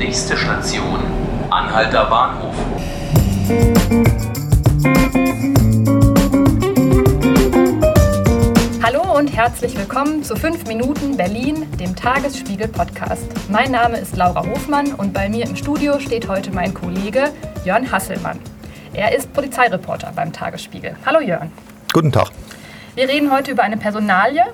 Nächste Station, Anhalter Bahnhof. Hallo und herzlich willkommen zu 5 Minuten Berlin, dem Tagesspiegel Podcast. Mein Name ist Laura Hofmann und bei mir im Studio steht heute mein Kollege Jörn Hasselmann. Er ist Polizeireporter beim Tagesspiegel. Hallo Jörn. Guten Tag. Wir reden heute über eine Personalie.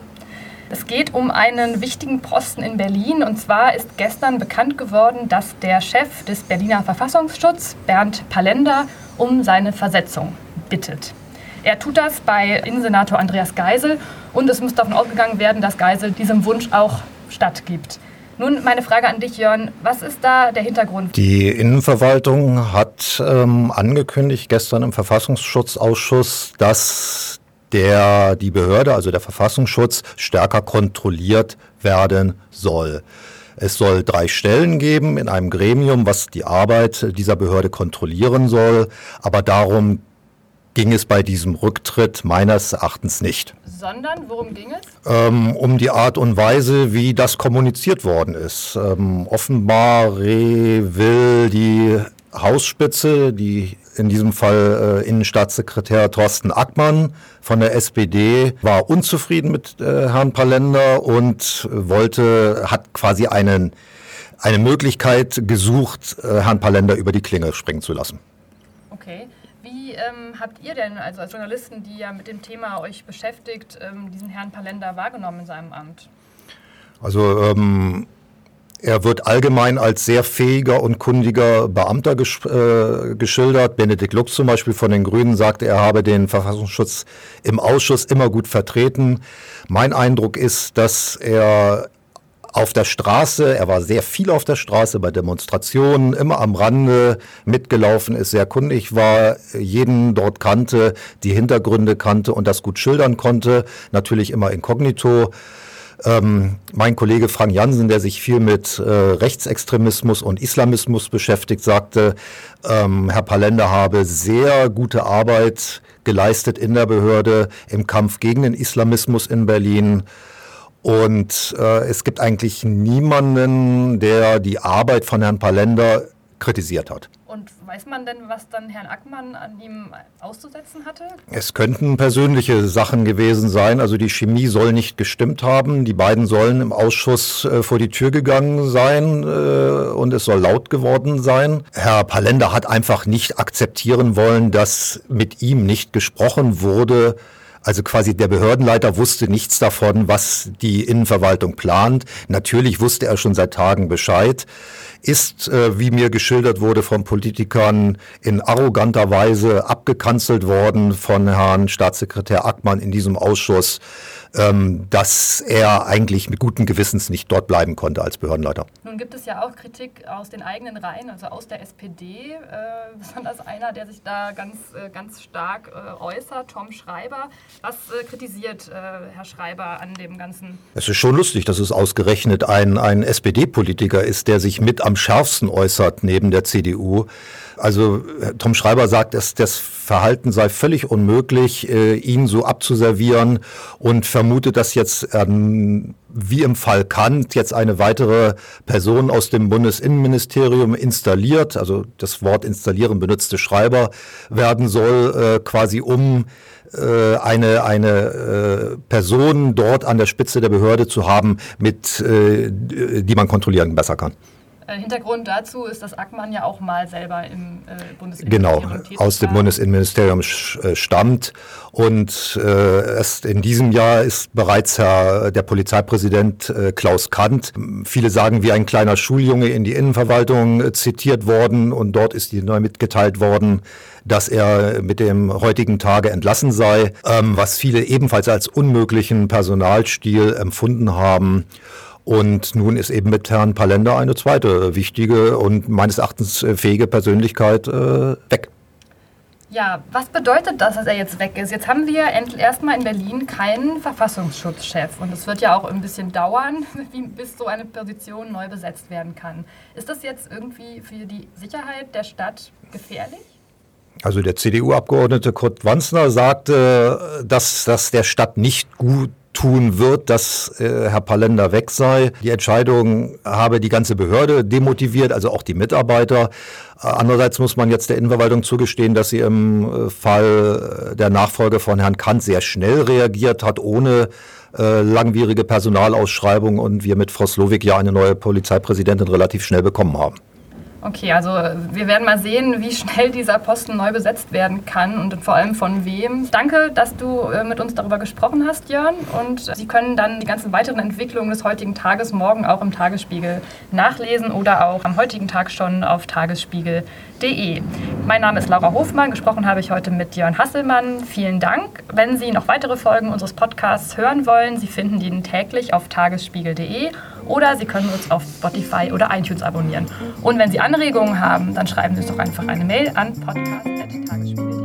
Es geht um einen wichtigen Posten in Berlin. Und zwar ist gestern bekannt geworden, dass der Chef des Berliner Verfassungsschutzes, Bernd Palender, um seine Versetzung bittet. Er tut das bei Innensenator Andreas Geisel und es muss davon ausgegangen werden, dass Geisel diesem Wunsch auch stattgibt. Nun meine Frage an dich, Jörn. Was ist da der Hintergrund? Die Innenverwaltung hat ähm, angekündigt gestern im Verfassungsschutzausschuss, dass der, die Behörde, also der Verfassungsschutz, stärker kontrolliert werden soll. Es soll drei Stellen geben in einem Gremium, was die Arbeit dieser Behörde kontrollieren soll. Aber darum ging es bei diesem Rücktritt meines Erachtens nicht. Sondern worum ging es? Ähm, um die Art und Weise, wie das kommuniziert worden ist. Ähm, offenbar will die Hausspitze, die in diesem Fall äh, Innenstaatssekretär Thorsten Ackmann von der SPD, war unzufrieden mit äh, Herrn Palender und wollte, hat quasi einen, eine Möglichkeit gesucht, äh, Herrn Palender über die Klinge springen zu lassen. Okay. Wie ähm, habt ihr denn, also als Journalisten, die ja mit dem Thema euch beschäftigt, ähm, diesen Herrn Palender wahrgenommen in seinem Amt? Also ähm, er wird allgemein als sehr fähiger und kundiger Beamter gesch äh, geschildert. Benedikt Lux zum Beispiel von den Grünen sagte, er habe den Verfassungsschutz im Ausschuss immer gut vertreten. Mein Eindruck ist, dass er auf der Straße, er war sehr viel auf der Straße bei Demonstrationen, immer am Rande mitgelaufen ist, sehr kundig war, jeden dort kannte, die Hintergründe kannte und das gut schildern konnte, natürlich immer inkognito. Ähm, mein Kollege Frank Jansen, der sich viel mit äh, Rechtsextremismus und Islamismus beschäftigt, sagte, ähm, Herr Palender habe sehr gute Arbeit geleistet in der Behörde im Kampf gegen den Islamismus in Berlin. Und äh, es gibt eigentlich niemanden, der die Arbeit von Herrn Palender kritisiert hat. Und weiß man denn, was dann Herrn Ackmann an ihm auszusetzen hatte? Es könnten persönliche Sachen gewesen sein. Also die Chemie soll nicht gestimmt haben. Die beiden sollen im Ausschuss äh, vor die Tür gegangen sein äh, und es soll laut geworden sein. Herr Palender hat einfach nicht akzeptieren wollen, dass mit ihm nicht gesprochen wurde also quasi der Behördenleiter wusste nichts davon, was die Innenverwaltung plant. Natürlich wusste er schon seit Tagen Bescheid, ist, äh, wie mir geschildert wurde von Politikern, in arroganter Weise abgekanzelt worden von Herrn Staatssekretär Ackmann in diesem Ausschuss ähm, dass er eigentlich mit gutem Gewissens nicht dort bleiben konnte als Behördenleiter. Nun gibt es ja auch Kritik aus den eigenen Reihen, also aus der SPD, äh, besonders einer, der sich da ganz, äh, ganz stark äh, äußert, Tom Schreiber. Was äh, kritisiert äh, Herr Schreiber an dem Ganzen? Es ist schon lustig, dass es ausgerechnet ein, ein SPD-Politiker ist, der sich mit am schärfsten äußert neben der CDU. Also Tom Schreiber sagt, dass das Verhalten sei völlig unmöglich, äh, ihn so abzuservieren und vermutet, dass jetzt ähm, wie im Fall Kant jetzt eine weitere Person aus dem Bundesinnenministerium installiert, also das Wort installieren benutzte Schreiber werden soll, äh, quasi um äh, eine, eine äh, Person dort an der Spitze der Behörde zu haben, mit, äh, die man kontrollieren besser kann. Äh, Hintergrund dazu ist, dass Ackmann ja auch mal selber im äh, Bundesinnenministerium genau, aus dem Bundesinnenministerium äh, stammt. Und äh, erst in diesem Jahr ist bereits Herr, der Polizeipräsident äh, Klaus Kant, viele sagen wie ein kleiner Schuljunge, in die Innenverwaltung äh, zitiert worden. Und dort ist die neu mitgeteilt worden, dass er mit dem heutigen Tage entlassen sei, ähm, was viele ebenfalls als unmöglichen Personalstil empfunden haben. Und nun ist eben mit Herrn Palender eine zweite wichtige und meines Erachtens äh, fähige Persönlichkeit äh, weg. Ja, was bedeutet das, dass er jetzt weg ist? Jetzt haben wir erstmal in Berlin keinen Verfassungsschutzchef und es wird ja auch ein bisschen dauern, bis so eine Position neu besetzt werden kann. Ist das jetzt irgendwie für die Sicherheit der Stadt gefährlich? Also der CDU-Abgeordnete Kurt Wanzner sagte, dass das der Stadt nicht gut tun wird, dass äh, Herr Palender weg sei. Die Entscheidung habe die ganze Behörde demotiviert, also auch die Mitarbeiter. Äh, andererseits muss man jetzt der Innenverwaltung zugestehen, dass sie im äh, Fall der Nachfolge von Herrn Kant sehr schnell reagiert hat, ohne äh, langwierige Personalausschreibung und wir mit Frau Slowik ja eine neue Polizeipräsidentin relativ schnell bekommen haben. Okay, also wir werden mal sehen, wie schnell dieser Posten neu besetzt werden kann und vor allem von wem. Danke, dass du äh, mit uns darüber gesprochen hast, Jörn. Und Sie können dann die ganzen weiteren Entwicklungen des heutigen Tages morgen auch im Tagesspiegel nachlesen oder auch am heutigen Tag schon auf tagesspiegel.de. Mein Name ist Laura Hofmann. Gesprochen habe ich heute mit Jörn Hasselmann. Vielen Dank. Wenn Sie noch weitere Folgen unseres Podcasts hören wollen, Sie finden die täglich auf tagesspiegel.de oder Sie können uns auf Spotify oder iTunes abonnieren. Und wenn Sie Anregungen haben, dann schreiben Sie uns doch einfach eine Mail an podcast.tagesspiegel.de.